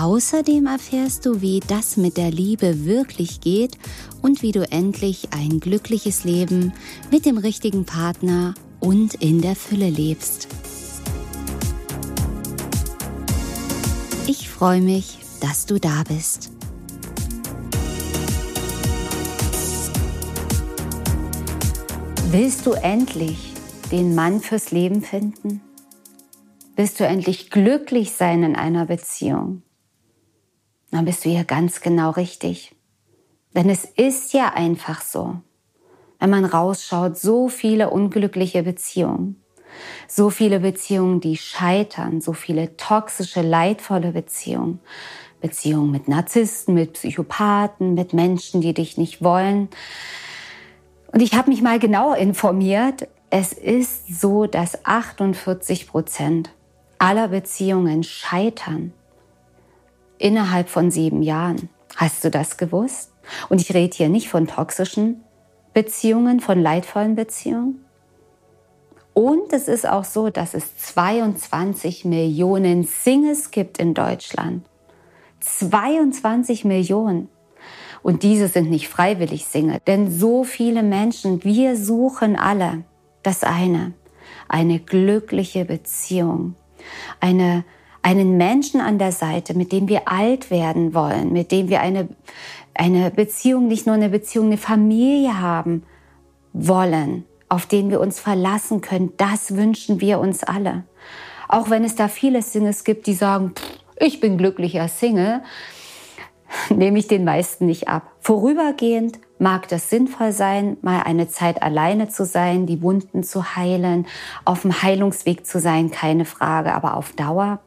Außerdem erfährst du, wie das mit der Liebe wirklich geht und wie du endlich ein glückliches Leben mit dem richtigen Partner und in der Fülle lebst. Ich freue mich, dass du da bist. Willst du endlich den Mann fürs Leben finden? Willst du endlich glücklich sein in einer Beziehung? Dann bist du hier ganz genau richtig. Denn es ist ja einfach so, wenn man rausschaut, so viele unglückliche Beziehungen, so viele Beziehungen, die scheitern, so viele toxische, leidvolle Beziehungen, Beziehungen mit Narzissten, mit Psychopathen, mit Menschen, die dich nicht wollen. Und ich habe mich mal genau informiert. Es ist so, dass 48 Prozent aller Beziehungen scheitern innerhalb von sieben Jahren. Hast du das gewusst? Und ich rede hier nicht von toxischen Beziehungen, von leidvollen Beziehungen. Und es ist auch so, dass es 22 Millionen Singles gibt in Deutschland. 22 Millionen. Und diese sind nicht freiwillig Single, denn so viele Menschen, wir suchen alle das eine, eine glückliche Beziehung, eine einen Menschen an der Seite, mit dem wir alt werden wollen, mit dem wir eine, eine Beziehung, nicht nur eine Beziehung, eine Familie haben wollen, auf den wir uns verlassen können. Das wünschen wir uns alle. Auch wenn es da viele Singles gibt, die sagen, ich bin glücklicher Single, nehme ich den meisten nicht ab. Vorübergehend mag das sinnvoll sein, mal eine Zeit alleine zu sein, die Wunden zu heilen, auf dem Heilungsweg zu sein, keine Frage. Aber auf Dauer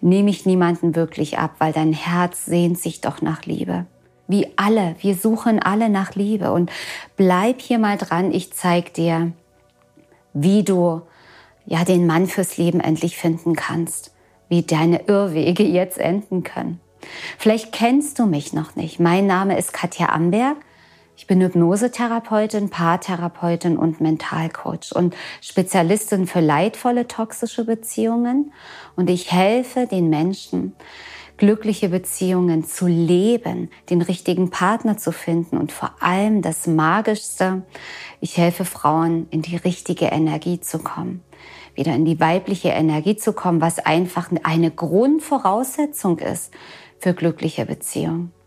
nehme ich niemanden wirklich ab, weil dein Herz sehnt sich doch nach Liebe. Wie alle, wir suchen alle nach Liebe und bleib hier mal dran, ich zeig dir, wie du ja den Mann fürs Leben endlich finden kannst, wie deine Irrwege jetzt enden können. Vielleicht kennst du mich noch nicht. Mein Name ist Katja Amberg. Ich bin Hypnosetherapeutin, Paartherapeutin und Mentalcoach und Spezialistin für leidvolle toxische Beziehungen. Und ich helfe den Menschen, glückliche Beziehungen zu leben, den richtigen Partner zu finden und vor allem das Magischste, ich helfe Frauen in die richtige Energie zu kommen, wieder in die weibliche Energie zu kommen, was einfach eine Grundvoraussetzung ist für glückliche Beziehungen.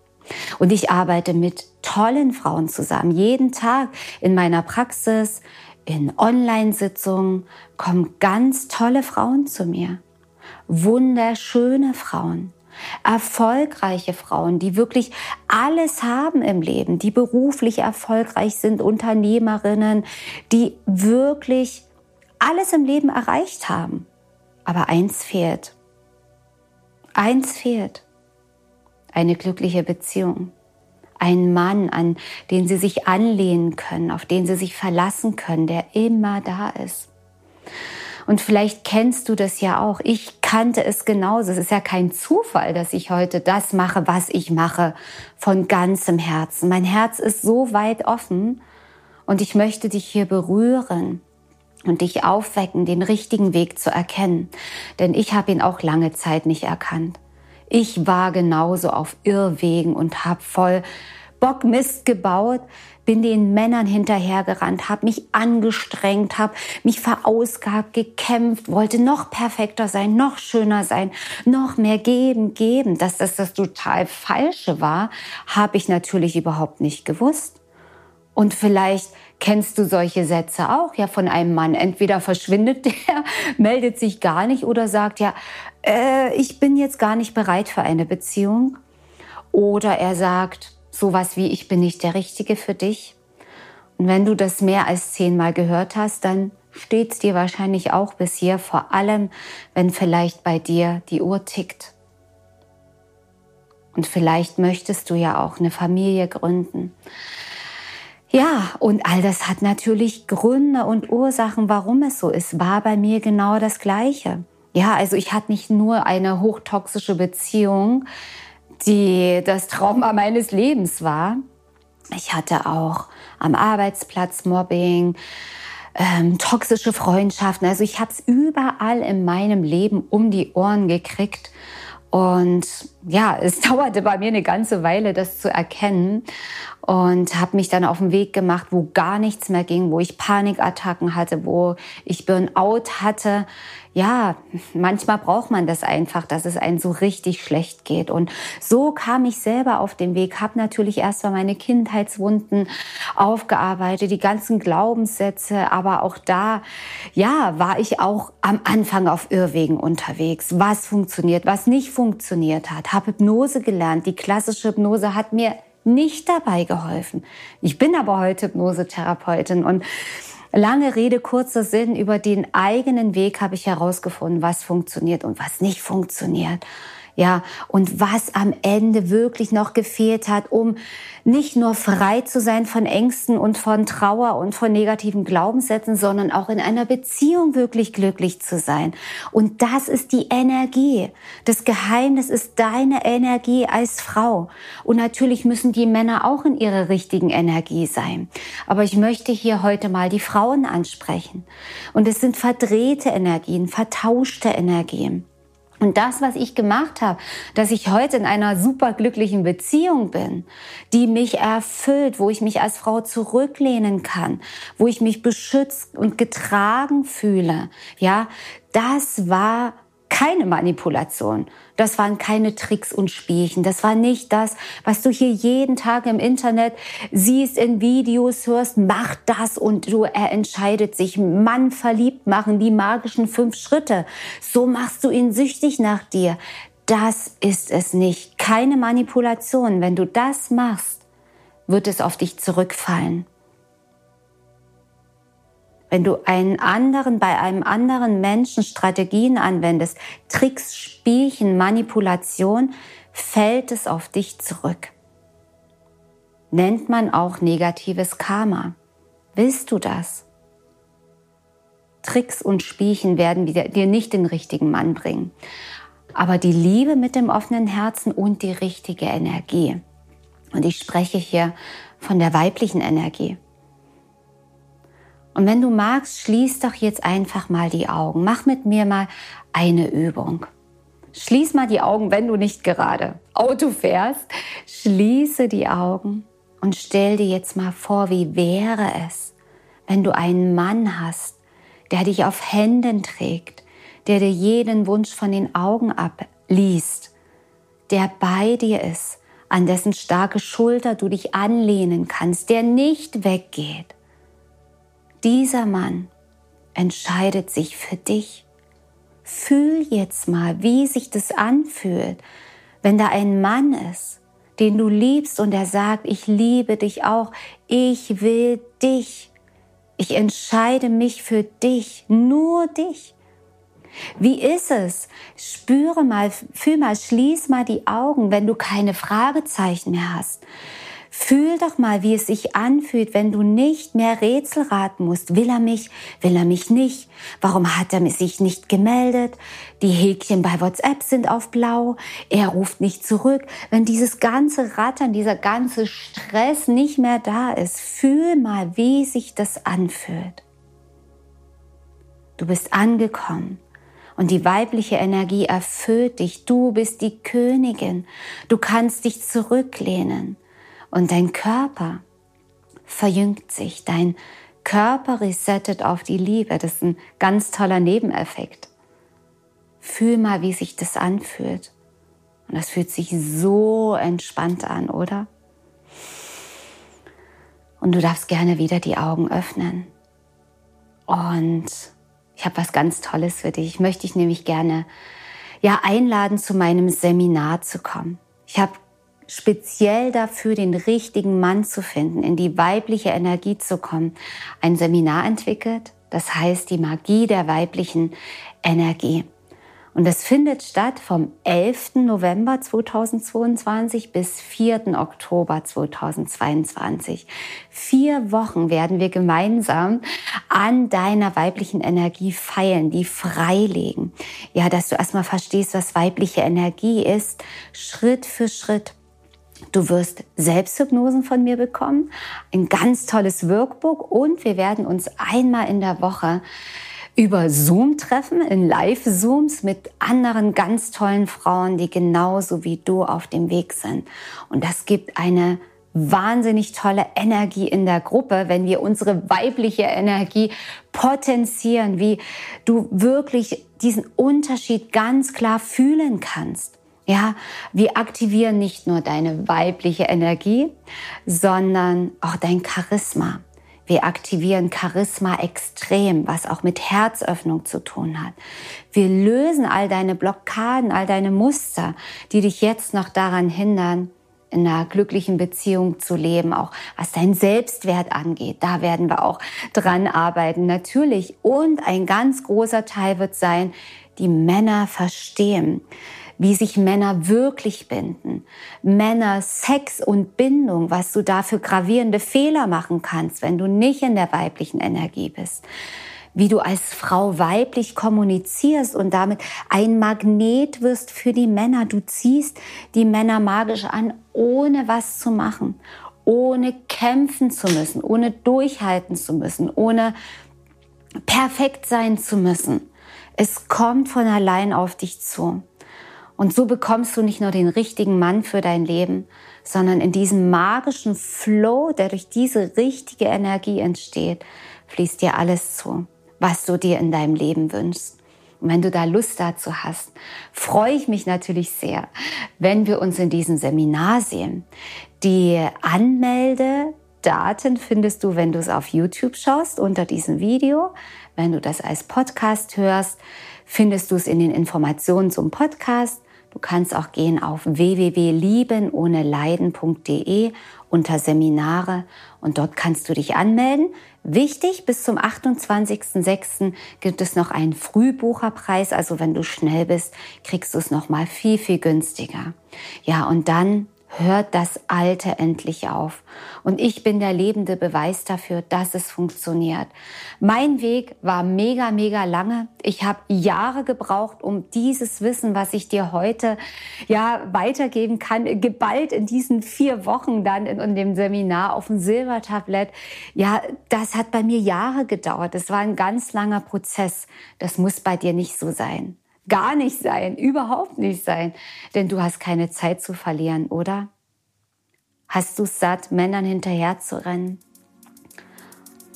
Und ich arbeite mit tollen Frauen zusammen. Jeden Tag in meiner Praxis, in Online-Sitzungen kommen ganz tolle Frauen zu mir. Wunderschöne Frauen. Erfolgreiche Frauen, die wirklich alles haben im Leben, die beruflich erfolgreich sind, Unternehmerinnen, die wirklich alles im Leben erreicht haben. Aber eins fehlt. Eins fehlt eine glückliche Beziehung. Ein Mann, an den sie sich anlehnen können, auf den sie sich verlassen können, der immer da ist. Und vielleicht kennst du das ja auch. Ich kannte es genauso. Es ist ja kein Zufall, dass ich heute das mache, was ich mache, von ganzem Herzen. Mein Herz ist so weit offen und ich möchte dich hier berühren und dich aufwecken, den richtigen Weg zu erkennen. Denn ich habe ihn auch lange Zeit nicht erkannt. Ich war genauso auf Irrwegen und habe voll Bockmist gebaut, bin den Männern hinterhergerannt, habe mich angestrengt, habe mich verausgabt, gekämpft, wollte noch perfekter sein, noch schöner sein, noch mehr geben, geben. Dass das das total Falsche war, habe ich natürlich überhaupt nicht gewusst. Und vielleicht kennst du solche Sätze auch ja von einem Mann. Entweder verschwindet der, meldet sich gar nicht oder sagt ja, äh, ich bin jetzt gar nicht bereit für eine Beziehung. Oder er sagt sowas wie, ich bin nicht der Richtige für dich. Und wenn du das mehr als zehnmal gehört hast, dann steht es dir wahrscheinlich auch bis hier, vor allem wenn vielleicht bei dir die Uhr tickt. Und vielleicht möchtest du ja auch eine Familie gründen. Ja, und all das hat natürlich Gründe und Ursachen, warum es so ist. War bei mir genau das Gleiche. Ja, also ich hatte nicht nur eine hochtoxische Beziehung, die das Trauma meines Lebens war. Ich hatte auch am Arbeitsplatz Mobbing, ähm, toxische Freundschaften. Also ich habe es überall in meinem Leben um die Ohren gekriegt. Und ja, es dauerte bei mir eine ganze Weile, das zu erkennen und habe mich dann auf den Weg gemacht, wo gar nichts mehr ging, wo ich Panikattacken hatte, wo ich Burnout hatte. Ja, manchmal braucht man das einfach, dass es einem so richtig schlecht geht. Und so kam ich selber auf den Weg, habe natürlich erst mal meine Kindheitswunden aufgearbeitet, die ganzen Glaubenssätze, aber auch da, ja, war ich auch am Anfang auf Irrwegen unterwegs. Was funktioniert, was nicht funktioniert hat. Habe Hypnose gelernt. Die klassische Hypnose hat mir nicht dabei geholfen. Ich bin aber heute Hypnosetherapeutin und lange Rede, kurzer Sinn, über den eigenen Weg habe ich herausgefunden, was funktioniert und was nicht funktioniert ja, und was am Ende wirklich noch gefehlt hat, um nicht nur frei zu sein von Ängsten und von Trauer und von negativen Glaubenssätzen, sondern auch in einer Beziehung wirklich glücklich zu sein. Und das ist die Energie. Das Geheimnis ist deine Energie als Frau. Und natürlich müssen die Männer auch in ihrer richtigen Energie sein. Aber ich möchte hier heute mal die Frauen ansprechen. Und es sind verdrehte Energien, vertauschte Energien. Und das, was ich gemacht habe, dass ich heute in einer superglücklichen Beziehung bin, die mich erfüllt, wo ich mich als Frau zurücklehnen kann, wo ich mich beschützt und getragen fühle, ja, das war keine Manipulation. Das waren keine Tricks und Spielchen. Das war nicht das, was du hier jeden Tag im Internet siehst, in Videos hörst. Mach das und du, er entscheidet sich. Mann verliebt machen, die magischen fünf Schritte. So machst du ihn süchtig nach dir. Das ist es nicht. Keine Manipulation. Wenn du das machst, wird es auf dich zurückfallen. Wenn du einen anderen, bei einem anderen Menschen Strategien anwendest, Tricks, Spielchen, Manipulation, fällt es auf dich zurück. Nennt man auch negatives Karma. Willst du das? Tricks und Spielchen werden dir nicht den richtigen Mann bringen. Aber die Liebe mit dem offenen Herzen und die richtige Energie. Und ich spreche hier von der weiblichen Energie. Und wenn du magst, schließ doch jetzt einfach mal die Augen. Mach mit mir mal eine Übung. Schließ mal die Augen, wenn du nicht gerade Auto fährst. Schließe die Augen und stell dir jetzt mal vor, wie wäre es, wenn du einen Mann hast, der dich auf Händen trägt, der dir jeden Wunsch von den Augen abliest, der bei dir ist, an dessen starke Schulter du dich anlehnen kannst, der nicht weggeht dieser Mann entscheidet sich für dich. Fühl jetzt mal, wie sich das anfühlt, wenn da ein Mann ist, den du liebst und er sagt, ich liebe dich auch, ich will dich, ich entscheide mich für dich, nur dich. Wie ist es? Spüre mal, fühl mal, schließ mal die Augen, wenn du keine Fragezeichen mehr hast. Fühl doch mal, wie es sich anfühlt, wenn du nicht mehr Rätsel raten musst. Will er mich? Will er mich nicht? Warum hat er sich nicht gemeldet? Die Häkchen bei WhatsApp sind auf blau. Er ruft nicht zurück. Wenn dieses ganze Rattern, dieser ganze Stress nicht mehr da ist, fühl mal, wie sich das anfühlt. Du bist angekommen. Und die weibliche Energie erfüllt dich. Du bist die Königin. Du kannst dich zurücklehnen und dein Körper verjüngt sich, dein Körper resettet auf die Liebe. Das ist ein ganz toller Nebeneffekt. Fühl mal, wie sich das anfühlt. Und das fühlt sich so entspannt an, oder? Und du darfst gerne wieder die Augen öffnen. Und ich habe was ganz Tolles für dich. Ich möchte dich nämlich gerne ja einladen, zu meinem Seminar zu kommen. Ich habe speziell dafür, den richtigen Mann zu finden, in die weibliche Energie zu kommen, ein Seminar entwickelt. Das heißt die Magie der weiblichen Energie. Und das findet statt vom 11. November 2022 bis 4. Oktober 2022. Vier Wochen werden wir gemeinsam an deiner weiblichen Energie feilen, die freilegen. Ja, dass du erstmal verstehst, was weibliche Energie ist, Schritt für Schritt. Du wirst Selbsthypnosen von mir bekommen, ein ganz tolles Workbook und wir werden uns einmal in der Woche über Zoom treffen, in Live-Zooms mit anderen ganz tollen Frauen, die genauso wie du auf dem Weg sind. Und das gibt eine wahnsinnig tolle Energie in der Gruppe, wenn wir unsere weibliche Energie potenzieren, wie du wirklich diesen Unterschied ganz klar fühlen kannst. Ja, wir aktivieren nicht nur deine weibliche Energie, sondern auch dein Charisma. Wir aktivieren Charisma extrem, was auch mit Herzöffnung zu tun hat. Wir lösen all deine Blockaden, all deine Muster, die dich jetzt noch daran hindern, in einer glücklichen Beziehung zu leben, auch was dein Selbstwert angeht. Da werden wir auch dran arbeiten, natürlich. Und ein ganz großer Teil wird sein, die Männer verstehen wie sich Männer wirklich binden. Männer, Sex und Bindung, was du da für gravierende Fehler machen kannst, wenn du nicht in der weiblichen Energie bist. Wie du als Frau weiblich kommunizierst und damit ein Magnet wirst für die Männer. Du ziehst die Männer magisch an, ohne was zu machen, ohne kämpfen zu müssen, ohne durchhalten zu müssen, ohne perfekt sein zu müssen. Es kommt von allein auf dich zu. Und so bekommst du nicht nur den richtigen Mann für dein Leben, sondern in diesem magischen Flow, der durch diese richtige Energie entsteht, fließt dir alles zu, was du dir in deinem Leben wünschst. Und wenn du da Lust dazu hast, freue ich mich natürlich sehr, wenn wir uns in diesem Seminar sehen. Die Anmeldedaten findest du, wenn du es auf YouTube schaust, unter diesem Video. Wenn du das als Podcast hörst, findest du es in den Informationen zum Podcast. Du kannst auch gehen auf www.liebenohneleiden.de unter Seminare und dort kannst du dich anmelden. Wichtig, bis zum 28.06. gibt es noch einen Frühbucherpreis, also wenn du schnell bist, kriegst du es noch mal viel viel günstiger. Ja, und dann hört das Alte endlich auf. Und ich bin der lebende Beweis dafür, dass es funktioniert. Mein Weg war mega, mega lange. Ich habe Jahre gebraucht, um dieses Wissen, was ich dir heute ja weitergeben kann, geballt in diesen vier Wochen dann in, in dem Seminar auf dem Silbertablett. Ja, das hat bei mir Jahre gedauert. Das war ein ganz langer Prozess. Das muss bei dir nicht so sein gar nicht sein, überhaupt nicht sein. Denn du hast keine Zeit zu verlieren, oder? Hast du satt, Männern hinterher zu rennen?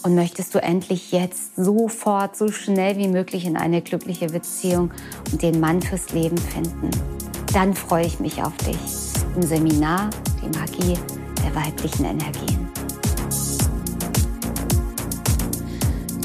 Und möchtest du endlich jetzt sofort, so schnell wie möglich in eine glückliche Beziehung und den Mann fürs Leben finden? Dann freue ich mich auf dich im Seminar Die Magie der weiblichen Energien.